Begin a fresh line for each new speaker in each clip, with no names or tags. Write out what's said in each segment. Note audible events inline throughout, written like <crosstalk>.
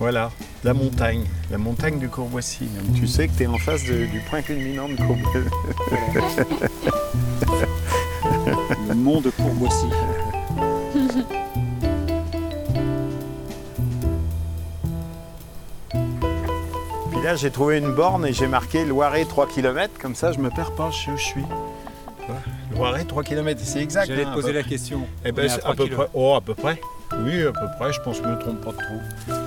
Voilà, la montagne, la montagne du Courvoisis. Donc, tu sais que tu es en face de- du point culminant de Courvoisis.
Le mont de Courvoisis.
Puis là, j'ai trouvé une borne et j'ai marqué Loiret 3 km. Comme ça, je me perds pas, je sais où je suis. Loiret 3 km, c'est exact.
J'allais
hein,
te poser la question.
Eh ben,
à
c'est à
3
peu près. Oh, à peu près. Oui, à peu près. Je pense que je me trompe pas trop.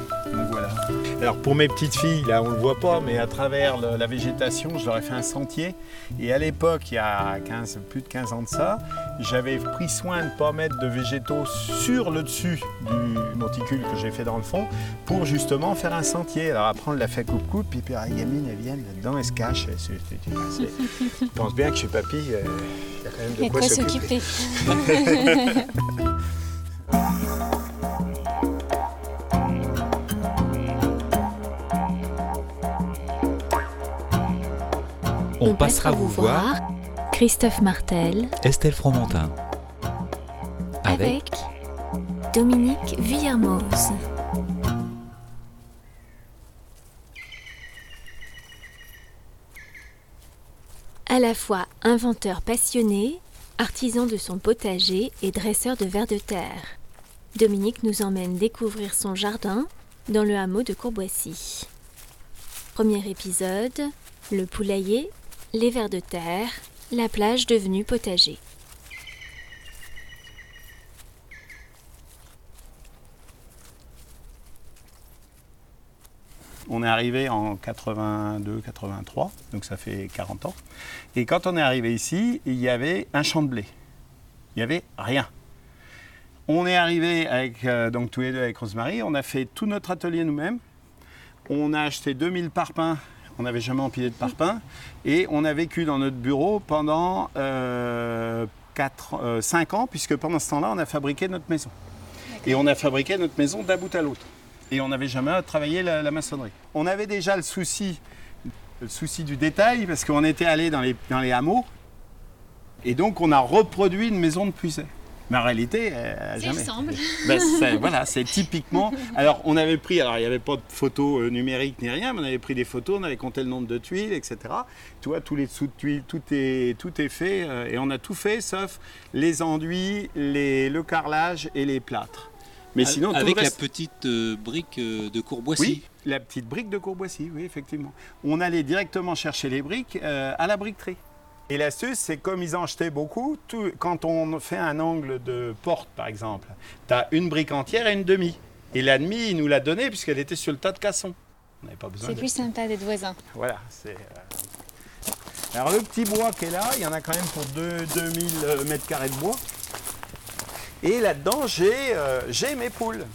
Alors pour mes petites filles, là on le voit pas, mais à travers la végétation, je leur ai fait un sentier. Et à l'époque, il y a 15, plus de 15 ans de ça, j'avais pris soin de ne pas mettre de végétaux sur le dessus du monticule que j'ai fait dans le fond pour justement faire un sentier. Alors après on l'a fait coupe-coupe, puis, ah, les gamines elles viennent là-dedans, elles se c'est- Je pense bien que chez papy, euh, il y a quand même de quoi s'occuper.
On passera vous voir
Christophe Martel
Estelle Fromentin.
avec, Dominique Villermoz. À la fois inventeur passionné, artisan de son potager et dresseur de vers de terre, Dominique nous emmène découvrir son jardin dans le hameau de Courboissy. Premier épisode, le poulailler, les vers de terre, la plage devenue potager.
On est arrivé en 82-83, donc ça fait 40 ans. Et quand on est arrivé ici, il y avait un champ de blé. Il n'y avait rien. On est arrivé avec, euh, donc tous les deux avec Rosemary, on a fait tout notre atelier nous-mêmes. On a acheté 2000 parpaings, on n'avait jamais empilé de parpaings. Et on a vécu dans notre bureau pendant 5 ans, puisque pendant ce temps-là, on a fabriqué notre maison. Et on a fabriqué notre maison d'un bout à l'autre. Et on n'avait jamais travaillé la, la maçonnerie. On avait déjà le souci, le souci du détail, parce qu'on était allé dans les, dans les hameaux. Et donc, on a reproduit une maison de puiset. Mais en réalité,
Ça
jamais.
ressemble. <laughs>
Ben, c'est- voilà, c'est typiquement. Alors, on avait pris, alors il n'y avait pas de photos euh, numériques ni rien, mais on avait pris des photos, on avait compté le nombre de tuiles, etc. Tu vois, tous les dessous de tuiles, tout est, tout est fait, euh, et on a tout fait sauf les enduits, les, le carrelage et les plâtres. Mais sinon,
Avec la petite euh, brique euh, de Courboissy.
oui, la petite brique de Courboissy, oui, effectivement. On allait directement chercher les briques euh, à la briqueterie. Et l'astuce, c'est comme ils en jetaient beaucoup, tout- quand on fait un angle de porte, par exemple, tu as une brique entière et une demi. Et la demi, il nous l'a donnée puisqu'elle était sur le tas de cassons. On n'avait pas besoin
C'est
de...
plus sympa d'être voisin.
Voilà, c'est... euh, Alors le petit bois qui est là, il y en a quand même pour deux- 2000 euh, mètres carrés de bois. Et là-dedans, j'ai euh, j'ai mes poules.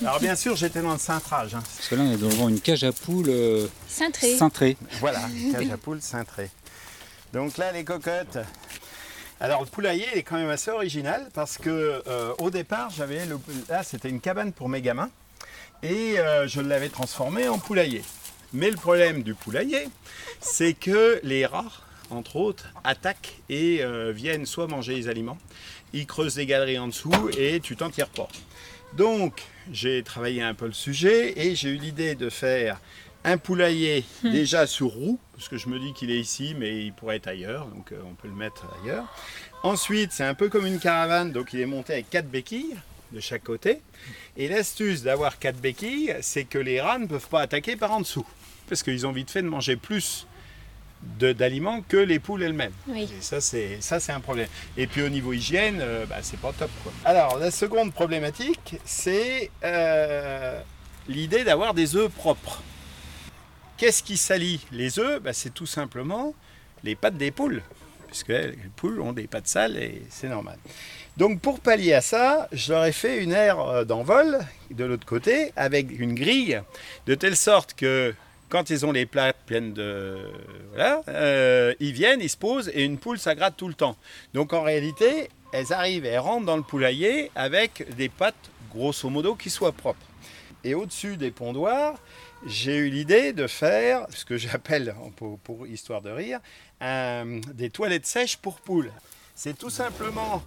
Alors bien sûr, j'étais dans le cintrage. hein.
Parce que là, on est devant une cage à poules euh,
Cintré.
cintrée.
Voilà, <laughs> cage à poules cintrée. Donc là, les cocottes. Alors le poulailler il est quand même assez original parce que euh, au départ, j'avais là c'était une cabane pour mes gamins et euh, je l'avais transformé en poulailler. Mais le problème du poulailler, c'est que les rats, entre autres, attaquent et euh, viennent soit manger les aliments, ils creusent des galeries en dessous et tu t'en tires pas. Donc j'ai travaillé un peu le sujet et j'ai eu l'idée de faire un poulailler déjà sur roue, parce que je me dis qu'il est ici, mais il pourrait être ailleurs, donc euh, on peut le mettre ailleurs. Ensuite, c'est un peu comme une caravane, donc il est monté avec quatre béquilles de chaque côté. Et l'astuce d'avoir quatre béquilles, c'est que les rats ne peuvent pas attaquer par en dessous, parce qu'ils ont vite fait de manger plus d'aliments que les poules elles-mêmes.
Oui.
Et ça, c'est ça, c'est un problème. Et puis au niveau hygiène, euh, bah, c'est pas top. Quoi. Alors, la seconde problématique, c'est euh, l'idée d'avoir des œufs propres. Qu'est-ce qui salit les œufs Bah, C'est tout simplement les pattes des poules. Puisque les poules ont des pattes sales et c'est normal. Donc pour pallier à ça, je leur ai fait une aire euh, d'envol de l'autre côté avec une grille de telle sorte que quand ils ont les plates pleines de... Voilà, euh, ils viennent, ils se posent et une poule, ça gratte tout le temps. Donc en réalité, elles arrivent, elles rentrent dans le poulailler avec des pattes, grosso modo, qui soient propres. Et au-dessus des pondoirs, j'ai eu l'idée de faire ce que j'appelle, pour, pour histoire de rire, des toilettes sèches pour poules. C'est tout simplement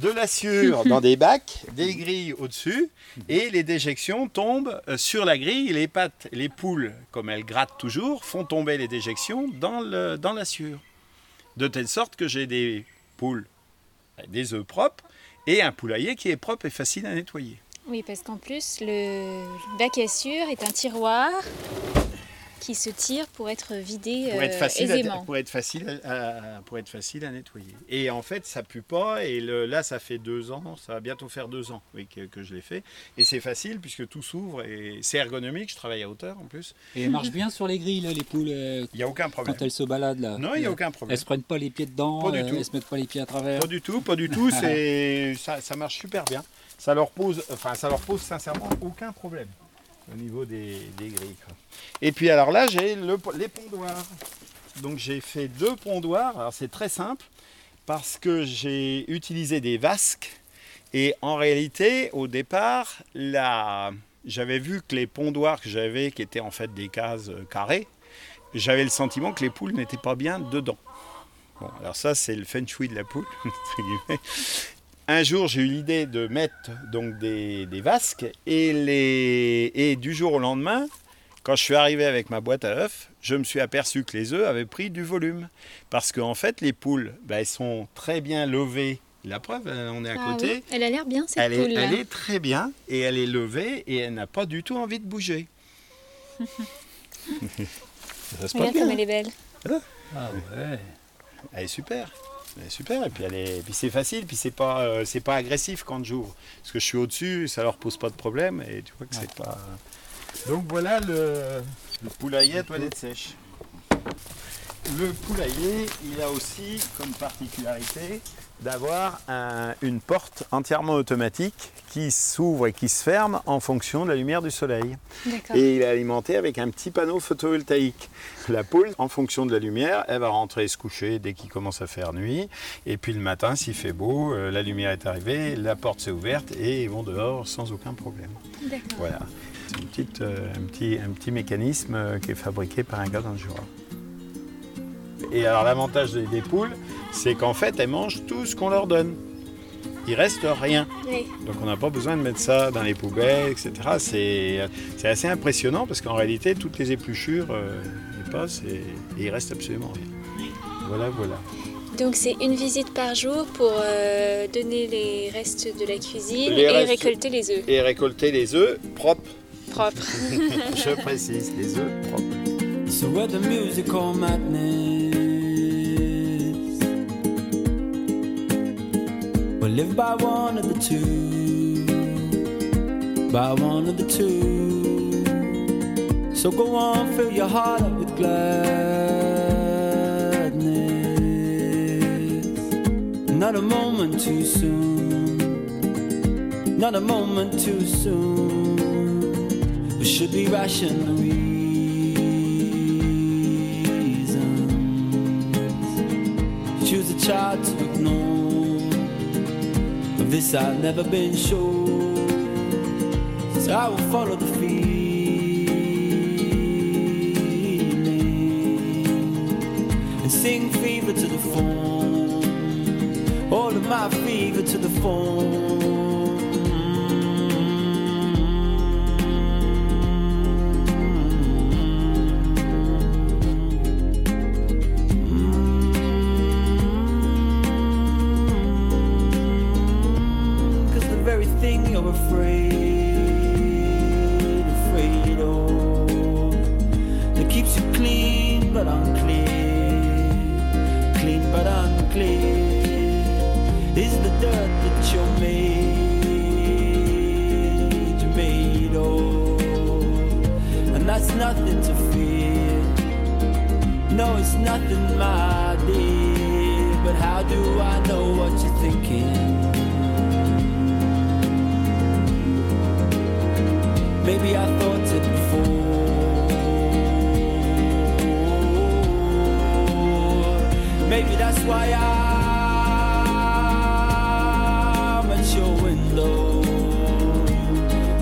de la sciure <laughs> dans des bacs, des grilles au-dessus, et les déjections tombent euh, sur la grille. Les pattes, les poules, comme elles grattent toujours, font tomber les déjections dans, le, dans la sciure. De telle sorte que j'ai des poules, des œufs propres, et un poulailler qui est propre et facile à nettoyer.
Oui, parce qu'en plus, le bac à sûr est un tiroir qui se tire pour être vidé
pour être
euh,
facile, à,
aisément.
pour être facile à, pour être facile à nettoyer. Et en fait, ça pue pas. Et le- là, ça fait deux ans, ça va bientôt faire deux ans oui, que, que je l'ai fait. Et c'est facile puisque tout s'ouvre et c'est ergonomique. Je travaille à hauteur en plus.
Et elles marchent bien sur les grilles, là, les poules, euh,
Il n'y a aucun problème.
quand elles se baladent là.
Non, il n'y a
Euh,
aucun problème.
Elles se prennent pas les pieds dedans,
Pas du
euh,
tout.
elles se mettent pas les pieds à travers.
Pas du tout, pas du tout. <laughs> Ça marche super bien. Ça leur pose, enfin, ça leur pose sincèrement aucun problème au niveau des, des grilles. Et puis alors là, j'ai le- les pondoirs. Donc j'ai fait deux pondoirs. Alors c'est très simple parce que j'ai utilisé des vasques et en réalité, au départ, j'avais vu que les pondoirs que j'avais, qui étaient en fait des cases euh, carrées, j'avais le sentiment que les poules n'étaient pas bien dedans. Bon, alors ça, c'est le feng shui de la poule. <laughs> Un jour, j'ai eu l'idée de mettre donc des, des vasques et, les... et du jour au lendemain, quand je suis arrivé avec ma boîte à œufs, je me suis aperçu que les œufs avaient pris du volume. Parce qu'en fait, les poules, ben, elles sont très bien levées. La preuve, euh, on est à
Ah
côté.
oui, Elle a l'air bien cette
Elle est,
poule là.
elle est très bien et elle est levée et elle n'a pas du tout envie de bouger. <laughs> Ça se
Regarde
bien,
comme
hein
elle est belle.
Ah ouais.
Elle est super. Super et puis elle est, puis c'est facile, puis c'est pas, euh, c'est pas agressif quand j'ouvre. Parce que je suis au-dessus, ça leur pose pas de problème et tu vois que c'est pas. Donc voilà le, le poulailler à toilette sèche. Le poulailler, il a aussi comme particularité d'avoir un- une porte entièrement automatique qui s'ouvre et qui se ferme en fonction de la lumière du soleil. Et il est alimenté avec un petit panneau photovoltaïque. La poule, en fonction de la lumière, elle va rentrer se coucher dès qu'il commence à faire nuit. Et puis le matin, s'il fait beau, euh, la lumière est arrivée, la porte s'est ouverte et ils vont dehors sans aucun problème. Voilà. C'est une petite, euh, un, petit, un petit mécanisme euh, qui est fabriqué par un gars dans le Jura. Et alors l'avantage des poules, c'est qu'en fait, elles mangent tout ce qu'on leur donne. Il reste rien.
Oui.
Donc on n'a pas besoin de mettre ça dans les poubelles, etc. C'est c'est assez impressionnant parce qu'en réalité, toutes les épluchures, euh, y passent et, et il reste absolument rien. Voilà, voilà.
Donc c'est une visite par jour pour euh, donner les restes de la cuisine
Les
et
restes-
récolter les œufs
Et récolter les œufs propres,
propres. <laughs>
je précise, les œufs propres.
So where the musical madness We'll live by one of the two. By one of the two. So go on, fill your heart up with gladness. Not a moment too soon. Not a moment too soon. We should be rational this I've never been sure. So I will follow the feeling and sing fever to the phone. All of my fever to the phone.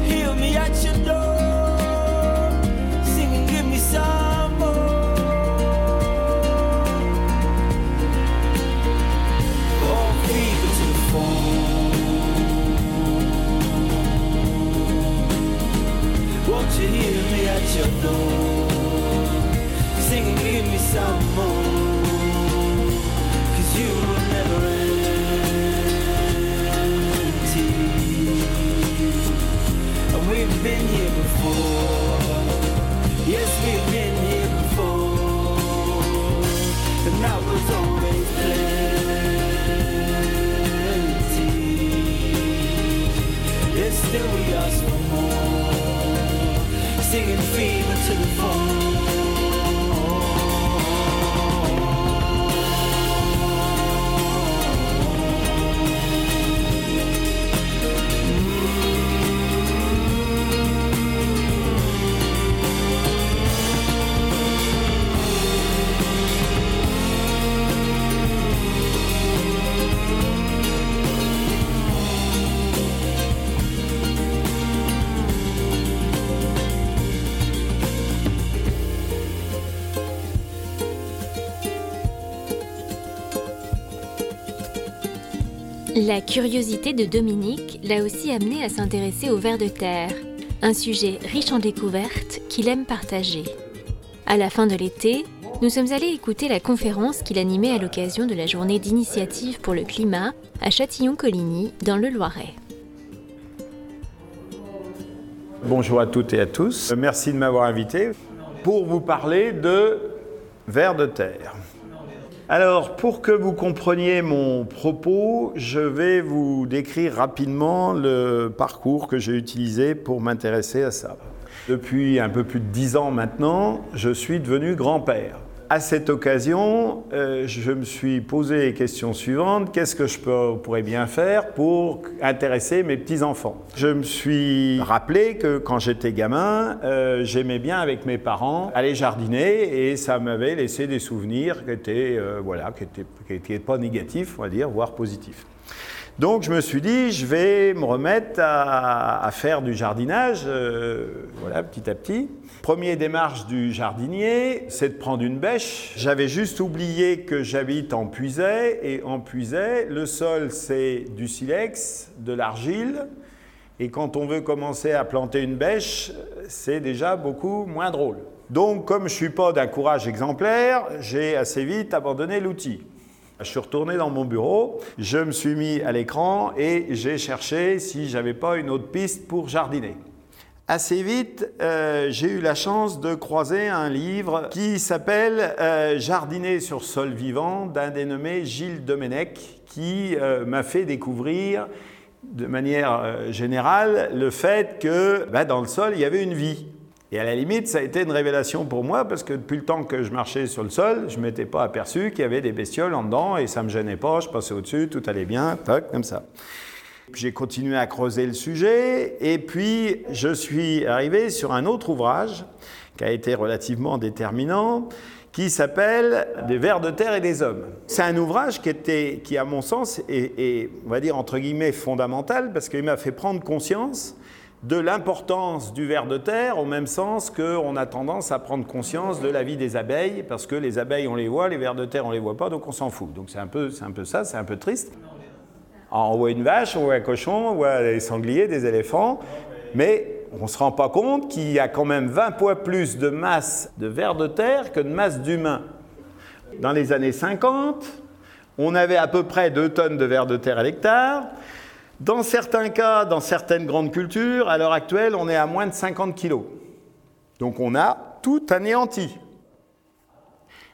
Hear me at your door, singing. Give me some more. Oh, fever to the bone. Won't you hear me at your door, singing, give me some more. Singing fever to the
La curiosité de Dominique l'a aussi amené à s'intéresser aux vers de terre, un sujet riche en découvertes qu'il aime partager. À la fin de l'été, nous sommes allés écouter la conférence qu'il animait à l'occasion de la journée d'initiative pour le climat à Châtillon-Coligny, dans le Loiret.
Bonjour à toutes et à tous. Merci de m'avoir invité pour vous parler de vers de terre. Alors, pour que vous compreniez mon propos, je vais vous décrire rapidement le parcours que j'ai utilisé pour m'intéresser à ça. Depuis un peu plus de dix ans maintenant, je suis devenu grand-père. À cette occasion, euh, je me suis posé les questions suivantes. Qu'est-ce que je pourrais bien faire pour intéresser mes petits-enfants? Je me suis rappelé que quand j'étais gamin, euh, j'aimais bien avec mes parents aller jardiner et ça m'avait laissé des souvenirs qui étaient, euh, voilà, qui étaient pas négatifs, on va dire, voire positifs. Donc je me suis dit, je vais me remettre à, faire du jardinage, euh, voilà, petit à petit. Première démarche du jardinier, c'est de prendre une bêche. J'avais juste oublié que j'habite en Puisaye, et en Puisaye, le sol c'est du silex, de l'argile, et quand on veut commencer à planter une bêche, c'est déjà beaucoup moins drôle. Donc comme je ne suis pas d'un courage exemplaire, j'ai assez vite abandonné l'outil. Je suis retourné dans mon bureau, je me suis mis à l'écran et j'ai cherché si j'avais pas une autre piste pour jardiner. Assez vite, euh, j'ai eu la chance de croiser un livre qui s'appelle euh, Jardiner sur sol vivant d'un dénommé Gilles Domenech qui euh, m'a fait découvrir de manière générale le fait que bah, dans le sol il y avait une vie. Et à la limite, ça a été une révélation pour moi parce que depuis le temps que je marchais sur le sol, je ne m'étais pas aperçu qu'il y avait des bestioles en dedans et ça ne me gênait pas. Je passais au-dessus, tout allait bien, tac, comme ça. J'ai continué à creuser le sujet et puis je suis arrivé sur un autre ouvrage qui a été relativement déterminant qui s'appelle Des vers de terre et des hommes. C'est un ouvrage qui, était, qui à mon sens, est, est, on va dire entre guillemets fondamental parce qu'il m'a fait prendre conscience de l'importance du ver de terre, au même sens qu'on a tendance à prendre conscience de la vie des abeilles, parce que les abeilles, on les voit, les vers de terre, on les voit pas, donc on s'en fout. Donc c'est un, peu, un peu ça, c'est un peu triste. On voit une vache, on voit un cochon, on voit des sangliers, des éléphants, mais on ne se rend pas compte qu'il y a quand même 20 fois plus de masse de vers de terre que de masse d'humains. Dans les années 50, on avait à peu près 2 tonnes de vers de terre à l'hectare. Dans certains cas, dans certaines grandes cultures, à l'heure actuelle, on est à moins de 50 kilos. Donc on a tout anéanti.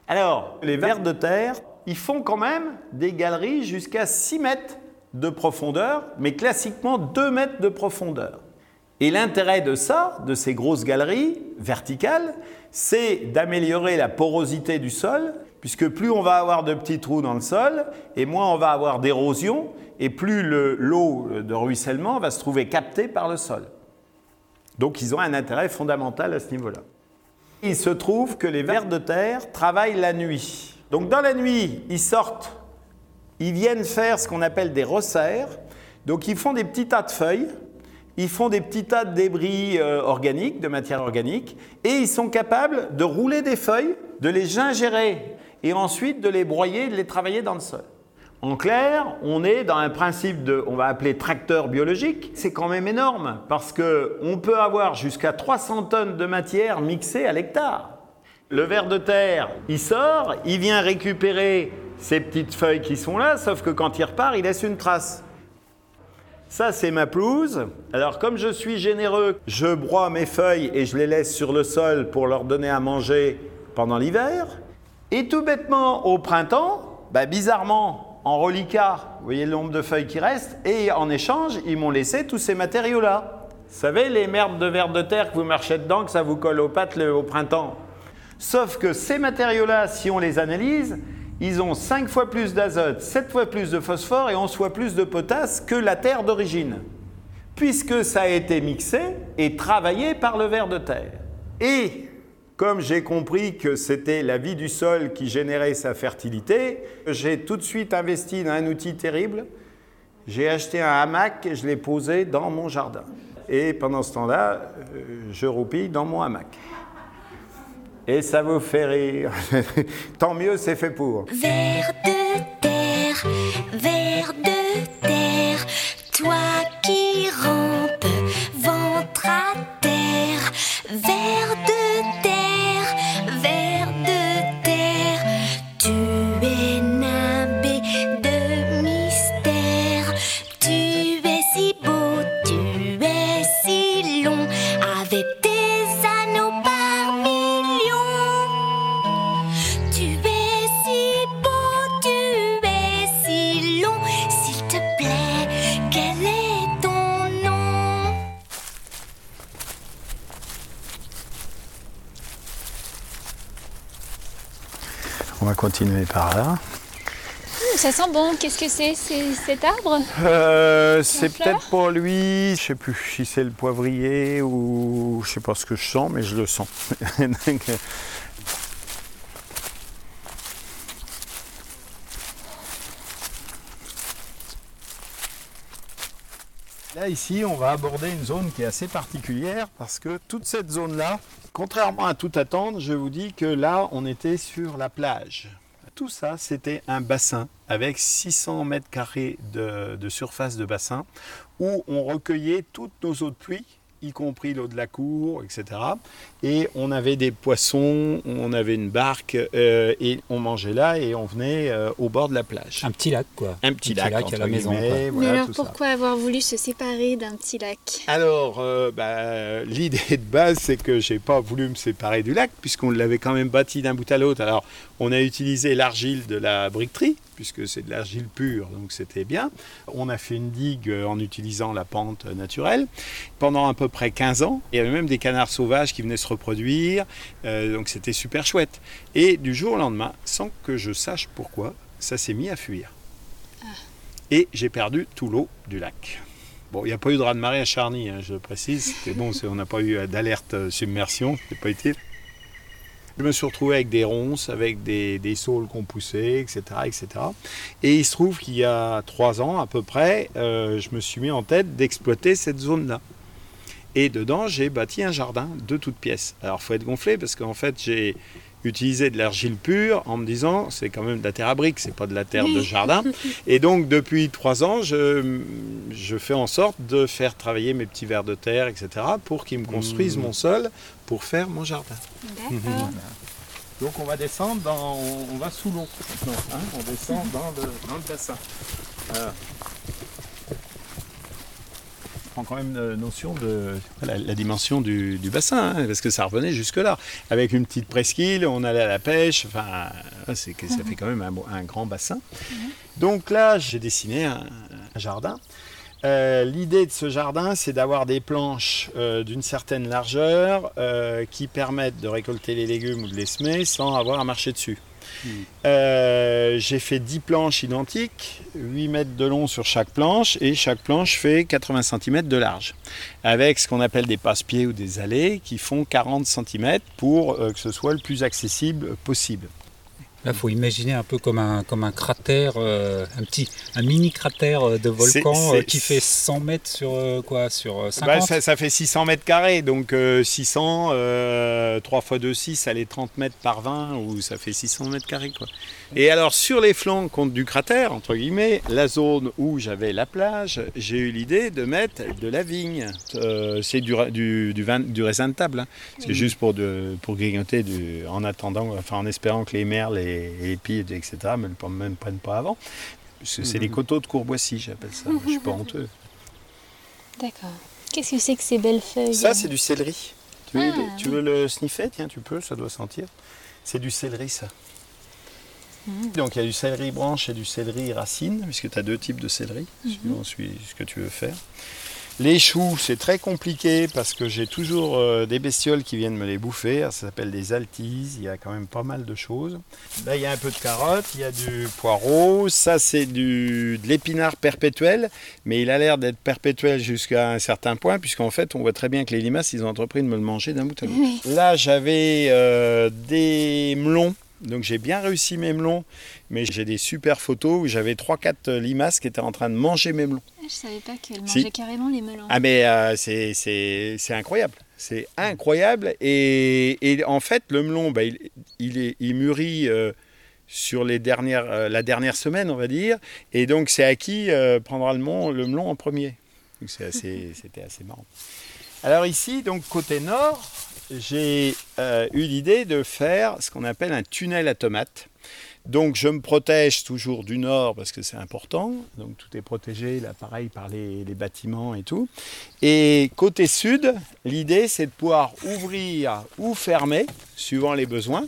Alors, les vers de terre, ils font quand même des galeries jusqu'à 6 mètres de profondeur, mais classiquement 2 mètres de profondeur. Et l'intérêt de ça, de ces grosses galeries verticales, c'est d'améliorer la porosité du sol, puisque plus on va avoir de petits trous dans le sol, et moins on va avoir d'érosion, et plus le- l'eau de ruissellement va se trouver captée par le sol. Donc ils ont un intérêt fondamental à ce niveau-là. Il se trouve que les vers de terre travaillent la nuit. Donc dans la nuit, ils sortent, ils viennent faire ce qu'on appelle des resserres. Donc ils font des petits tas de feuilles, ils font des petits tas de débris euh, organiques, de matière organique, et ils sont capables de rouler des feuilles, de les gingérer, et ensuite de les broyer de les travailler dans le sol. En clair, on est dans un principe de, on va appeler tracteur biologique. C'est quand même énorme parce que on peut avoir jusqu'à 300 tonnes de matière mixée à l'hectare. Le ver de terre, il sort, il vient récupérer ces petites feuilles qui sont là, sauf que quand il repart, il laisse une trace. Ça, c'est ma pelouse. Alors, comme je suis généreux, je broie mes feuilles et je les laisse sur le sol pour leur donner à manger pendant l'hiver. Et tout bêtement, au printemps, bah, bizarrement, en reliquat, vous voyez le nombre de feuilles qui restent, et en échange, ils m'ont laissé tous ces matériaux-là. Vous savez, les merdes de verre de terre que vous marchez dedans, que ça vous colle aux pattes le- au printemps. Sauf que ces matériaux-là, si on les analyse, ils ont 5 fois plus d'azote, 7 fois plus de phosphore et 11 fois plus de potasse que la terre d'origine, puisque ça a été mixé et travaillé par le ver de terre. Et comme j'ai compris que c'était la vie du sol qui générait sa fertilité, j'ai tout de suite investi dans un outil terrible. J'ai acheté un hamac et je l'ai posé dans mon jardin. Et pendant ce temps-là, euh, je roupille dans mon hamac. Et ça vous fait rire. <laughs> Tant mieux, c'est fait pour. Va continuer par là.
Ça sent bon. Qu'est-ce que c'est cet arbre?
Euh, c'est peut-être pour lui, je sais plus si c'est le poivrier ou je sais pas ce que je sens, mais je le sens. <laughs> Ici, on va aborder une zone qui est assez particulière parce que toute cette zone-là, contrairement à tout attendre, je vous dis que là, on était sur la plage. Tout ça, c'était un bassin avec 600 mètres carrés de, de surface de bassin où on recueillait toutes nos eaux de pluie, y compris l'eau de la cour, etc. Et on avait des poissons, on avait une barque euh, et on mangeait là et on venait euh, au bord de la plage.
Un petit lac, quoi.
Un petit
Un
lac,
à
entre
la maison. quoi.
guillemets, voilà,
Mais alors
tout ça.
pourquoi avoir voulu se séparer d'un petit lac?
Alors, euh, bah, l'idée de base, c'est que j'ai pas voulu me séparer du lac, puisqu'on l'avait quand même bâti d'un bout à l'autre. Alors, on a utilisé l'argile de la briqueterie, puisque c'est de l'argile pure, donc c'était bien. On a fait une digue en utilisant la pente naturelle. Pendant à peu près 15 ans, il y avait même des canards sauvages qui venaient se reproduire, euh, donc c'était super chouette. Et du jour au lendemain, sans que je sache pourquoi, ça s'est mis à fuir. Et j'ai perdu tout l'eau du lac. Bon, il n'y a pas eu de raz-de-marée à Charny, hein, je le précise. C'était bon, on n'a pas eu euh, d'alerte euh, submersion, c'était pas utile. Je me suis retrouvé avec des ronces, avec des, des saules qu'on poussait, etc., etc. Et il se trouve qu'il y a trois ans à peu près, euh, je me suis mis en tête d'exploiter cette zone-là. Et dedans, j'ai bâti un jardin de toutes pièces. Alors, faut être gonflé parce qu'en fait, j'ai utilisé de l'argile pure en me disant c'est quand même de la terre à briques, c'est pas de la terre de jardin. <laughs> Et donc, depuis trois ans, je, je fais en sorte de faire travailler mes petits vers de terre, etc., pour qu'ils me construisent mon sol pour faire mon jardin.
D'accord.
Donc, on va descendre dans. On, on va sous l'eau maintenant. hein, on descend dans le, dans le bassin. Voilà. Prend quand même euh, notion de la, la dimension du, du bassin, hein, parce que ça revenait jusque-là. Avec une petite presqu'île, on allait à la pêche, enfin, c'est que ça fait quand même un, grand bassin. Donc là, j'ai dessiné un, un jardin. Euh, L'idée de ce jardin, c'est d'avoir des planches euh, d'une certaine largeur euh, qui permettent de récolter les légumes ou de les semer sans avoir à marcher dessus. Euh, J'ai fait 10 planches identiques, 8 mètres de long sur chaque planche et chaque planche fait 80 cm de large. Avec ce qu'on appelle des passe-pieds ou des allées qui font 40 cm pour que ce soit le plus accessible possible.
Là, faut imaginer un peu comme un, comme un cratère, euh, un petit, un mini cratère euh, de volcan euh, qui fait 100 mètres sur euh, quoi Sur euh, 50
Bah, ça, ça fait 600 mètres carrés, donc euh, 600, euh, 3 fois 2, 6, ça est 30 mètres par 20, ou ça fait 600 mètres carrés. Quoi. Et alors sur les flancs contre du cratère, entre guillemets, la zone où j'avais la plage, j'ai eu l'idée de mettre de la vigne. Euh, c'est du, ra- du, du, vin- du raisin de table, hein. c'est juste pour, de, pour grignoter du- en attendant, enfin en espérant que les merles et, les pieds, etc., ne me, me prennent pas avant. C'est c'est les coteaux de Courboissy, j'appelle ça, je suis pas honteux.
D'accord. Qu'est-ce que c'est que ces belles feuilles
Ça, c'est du céleri. Tu veux,
Ah,
tu veux le sniffer? Tiens, tu peux, ça doit sentir. C'est du céleri, ça.
Mm.
Donc, il y a du céleri branche et du céleri racine, puisque tu as deux types de céleri,
Mhm.
suivant ce que tu veux faire. Les choux, c'est très compliqué parce que j'ai toujours euh, des bestioles qui viennent me les bouffer. Alors, ça s'appelle des altises. Il y a quand même pas mal de choses. Là, il y a un peu de carottes, il y a du poireau. Ça, c'est du, de l'épinard perpétuel, mais il a l'air d'être perpétuel jusqu'à un certain point, puisqu'en fait, on voit très bien que les limaces, ils ont entrepris de me le manger d'un bout à l'autre. Là, j'avais euh, des melons. Donc j'ai bien réussi mes melons, mais j'ai des super photos où j'avais 3-4 limaces qui étaient en train de manger mes melons.
Ah, Je savais pas qu'elle
Si.
mangeait carrément les melons.
Ah mais euh, c'est- incroyable. C'est incroyable. Et, et en fait, le melon, bah, il, il, est, il mûrit euh, sur les dernières, euh, la dernière semaine, on va dire. Et donc, c'est à qui euh, prendra le melon, le melon en premier. Donc, c'est assez- <laughs> C'était assez, marrant. Alors ici, donc côté nord, j'ai euh, eu l'idée de faire ce qu'on appelle un tunnel à tomates. Donc je me protège toujours du nord parce que c'est important. Donc tout est protégé, là pareil par les, les bâtiments et tout. Et côté sud, l'idée c'est de pouvoir ouvrir ou fermer suivant les besoins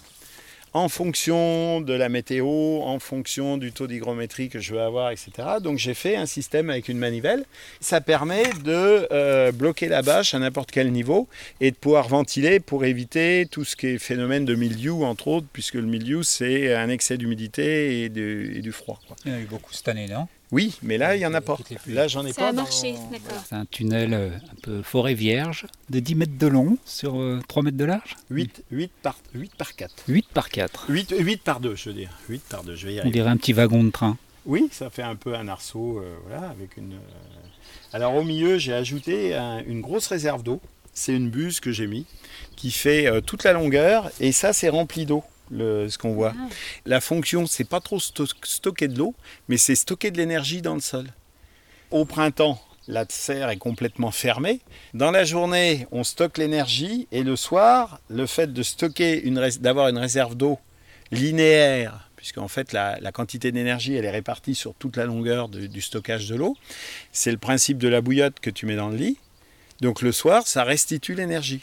en fonction de la météo, en fonction du taux d'hygrométrie que je veux avoir, etc. Donc j'ai fait un système avec une manivelle. Ça permet de euh, bloquer la bâche à n'importe quel niveau et de pouvoir ventiler pour éviter tout ce qui est phénomène de milieu, entre autres, puisque le milieu c'est un excès d'humidité et, du- froid.
Il y en a eu beaucoup cette année, non?
Oui, mais là il n'y en a pas. Là j'en ai
Ça
pas.
a
dans-
marché, d'accord.
C'est un tunnel euh, un peu forêt vierge, de 10 mètres de long sur euh, 3 mètres de large?
8, 8 par, 8 par 4.
8 par 4.
8, 8 par 2, je veux dire. 8 par 2, je vais y
On
arriver.
dirait un petit wagon de train.
Oui, ça fait un peu un arceau, euh, voilà, avec une. euh, Alors au milieu, j'ai ajouté un- une grosse réserve d'eau. C'est une buse que j'ai mis, qui fait euh, toute la longueur, et ça, c'est rempli d'eau. Le- ce qu'on voit.
Ah.
La fonction, c'est pas trop sto- stocker de l'eau, mais c'est stocker de l'énergie dans le sol. Au printemps, la serre est complètement fermée. Dans la journée, on stocke l'énergie, et le soir, le fait de stocker d'avoir une réserve d'eau linéaire, puisqu'en fait la, la quantité d'énergie elle est répartie sur toute la longueur de- du stockage de l'eau. C'est le principe de la bouillotte que tu mets dans le lit. Donc le soir, ça restitue l'énergie.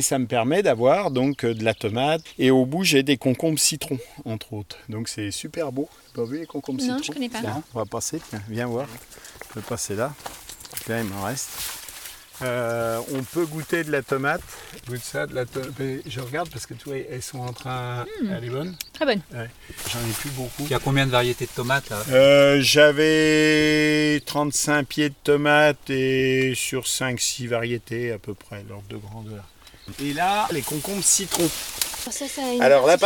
Ça me permet d'avoir donc euh, de la tomate et au bout j'ai des concombres citron entre autres. Donc c'est super beau. T'as pas vu les concombres
Non,
citron
je connais pas.
Tiens, on va passer. Tiens, viens voir. Je peux passer là. Donc Là il m'en reste. Euh, on peut goûter de la tomate. Goûte ça, de la to- mais Je regarde parce que tu vois, elles sont en train. Elle est bonne.
Très bonne.
J'en ai plus beaucoup.
Il y a combien de variétés de tomates là?
Euh, J'avais 35 pieds de tomates et sur 5-6 variétés à peu près, l'ordre de grandeur. Et là, les concombres citron.
Ça, ça a une
Alors, la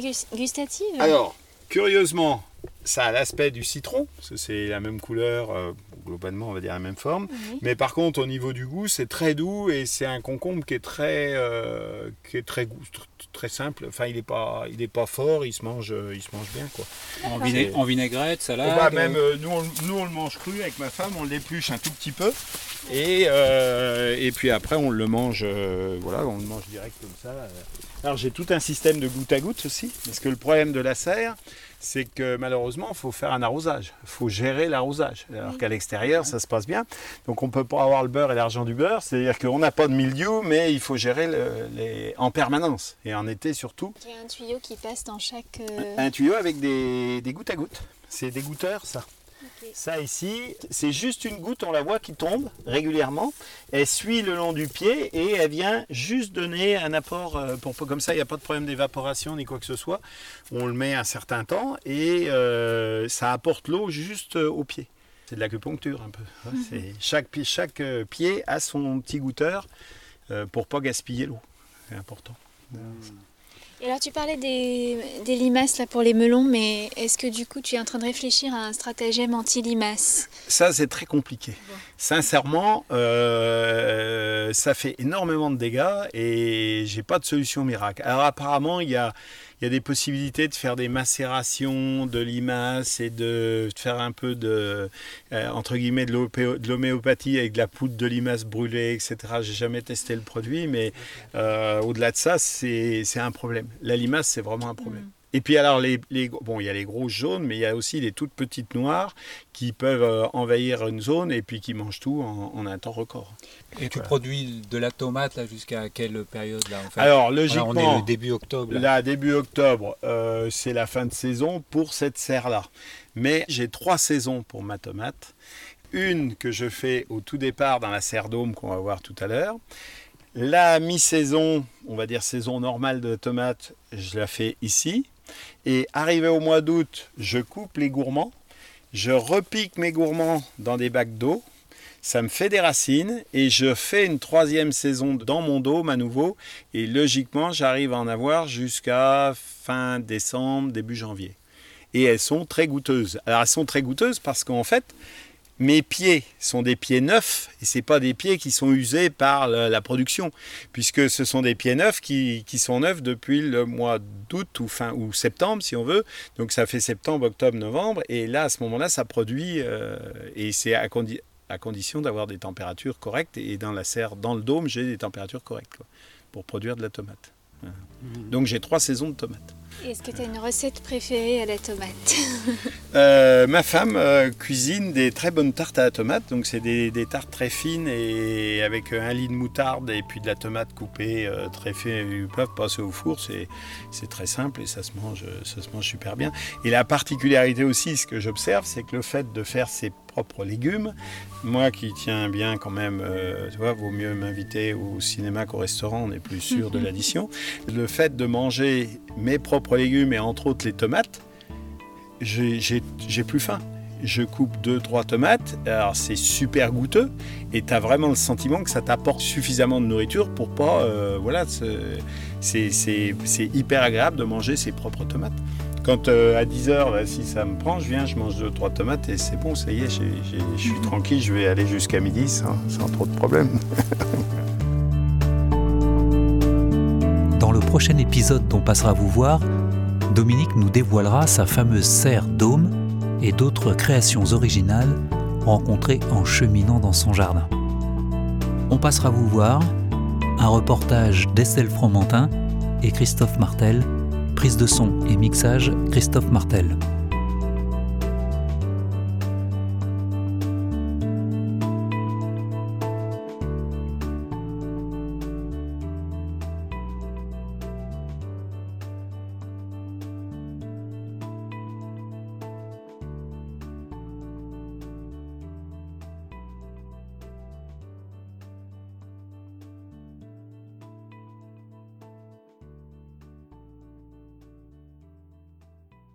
gus- gustative
Alors, curieusement, ça a l'aspect du citron, parce que c'est la même couleur, euh, globalement on va dire la même forme.
Oui.
Mais par contre, au niveau du goût, c'est très doux et c'est un concombre qui est très, euh, qui est très, très simple. Enfin, il n'est pas, il est pas fort, il se mange, euh, il se mange bien quoi.
en,
c'est-
viné- en vinaigrette,
On
salade
va même,
euh,
nous, on, nous, on le mange cru avec ma femme, on l'épluche un tout petit peu. Et, euh, et puis après, on le mange, euh, voilà, on le mange direct comme ça. Alors j'ai tout un système de goutte à goutte aussi, parce que le problème de la serre, c'est que malheureusement, il faut faire un arrosage. Il faut gérer l'arrosage. Alors qu'à l'extérieur, ça se passe bien. Donc on ne peut pas avoir le beurre et l'argent du beurre. C'est-à-dire qu'on n'a pas de milieu, mais il faut gérer le- les, en permanence. Et en été surtout.
Il y a un tuyau qui passe dans chaque. euh,
Un tuyau avec des, des gouttes à gouttes. C'est des gouteurs, ça. Ça ici, c'est juste une goutte, on la voit qui tombe régulièrement. Elle suit le long du pied et elle vient juste donner un apport. euh, Pour, pour- comme ça, il n'y a pas de problème d'évaporation ni quoi que ce soit. On le met un certain temps et euh, ça apporte l'eau juste euh, au pied. C'est de l'acupuncture un peu. C'est- Chaque, pied- chaque pied a son petit goutteur euh, pour pas gaspiller l'eau. C'est important.
Alors tu parlais des, des limaces là pour les melons, mais est-ce que du coup tu es en train de réfléchir à un stratagème anti-limaces
Ça, c'est très compliqué. Sincèrement, euh, ça fait énormément de dégâts et j'ai pas de solution miracle. Alors apparemment, il y a, il y a des possibilités de faire des macérations de limaces et de faire un peu de, euh, entre guillemets, de l'homéopathie avec de la poudre de limace brûlée, etc. J'ai jamais testé le produit, mais euh, au-delà de ça, c'est un problème. La limace, c'est vraiment un problème. Et puis alors, les, les- bon, il y a les grosses jaunes, mais il y a aussi les toutes petites noires qui peuvent euh, envahir une zone et puis qui mangent tout en, en un temps record.
Et tu
Voilà.
produis de la tomate là jusqu'à quelle période là en fait?
Alors,
Voilà,
logiquement,
on est le début octobre. Là.
Là, début octobre, euh, c'est la fin de saison pour cette serre-là. Mais j'ai trois saisons pour ma tomate. Une que je fais au tout départ dans la serre d'Aume qu'on va voir tout à l'heure. La mi-saison, on va dire saison normale de tomate, je la fais ici. Et arrivé au mois d'août, je coupe les gourmands. Je repique mes gourmands dans des bacs d'eau. Ça me fait des racines et je fais une troisième saison dans mon dôme à nouveau. Et logiquement, j'arrive à en avoir jusqu'à fin décembre, début janvier. Et elles sont très goûteuses. Alors elles sont très goûteuses parce qu'en fait, mes pieds sont des pieds neufs et c'est pas des pieds qui sont usés par la, production, puisque ce sont des pieds neufs qui, qui sont neufs depuis le mois d'août ou fin ou septembre si on veut. Donc ça fait septembre, octobre, novembre et là à ce moment-là ça produit euh, et c'est à, condi- à condition d'avoir des températures correctes et dans la serre, dans le dôme j'ai des températures correctes quoi, pour produire de la tomate. Voilà. Donc j'ai trois saisons de tomates.
Est-ce que tu as une recette préférée à la tomate <laughs>
Euh, ma femme euh, cuisine des très bonnes tartes à la tomate, donc c'est des, des tartes très fines et avec un lit de moutarde et puis de la tomate coupée euh, très fine, peuvent passer au four, c'est très simple et ça se mange, ça se mange super bien. Et la particularité aussi, ce que j'observe, c'est que le fait de faire ses propres légumes, moi qui tiens bien quand même, euh, tu vois, vaut mieux m'inviter au cinéma qu'au restaurant, on est plus sûr de l'addition. Le fait de manger mes propres légumes et entre autres les tomates, j'ai plus faim. Je coupe deux, trois tomates, alors c'est super goûteux, et tu as vraiment le sentiment que ça t'apporte suffisamment de nourriture pour pas. euh, voilà, c'est hyper agréable de manger ses propres tomates. Quand euh, à 10h, si ça me prend, je viens, je mange deux, trois tomates et c'est bon, ça y est, je suis tranquille, je vais aller jusqu'à midi sans, sans trop de problèmes. <laughs>
Dans le prochain épisode dont passera vous voir, Dominique nous dévoilera sa fameuse serre dôme et d'autres créations originales rencontrées en cheminant dans son jardin. On passera vous voir, un reportage d'Estelle Fromentin et Christophe Martel, prise de son et mixage Christophe Martel.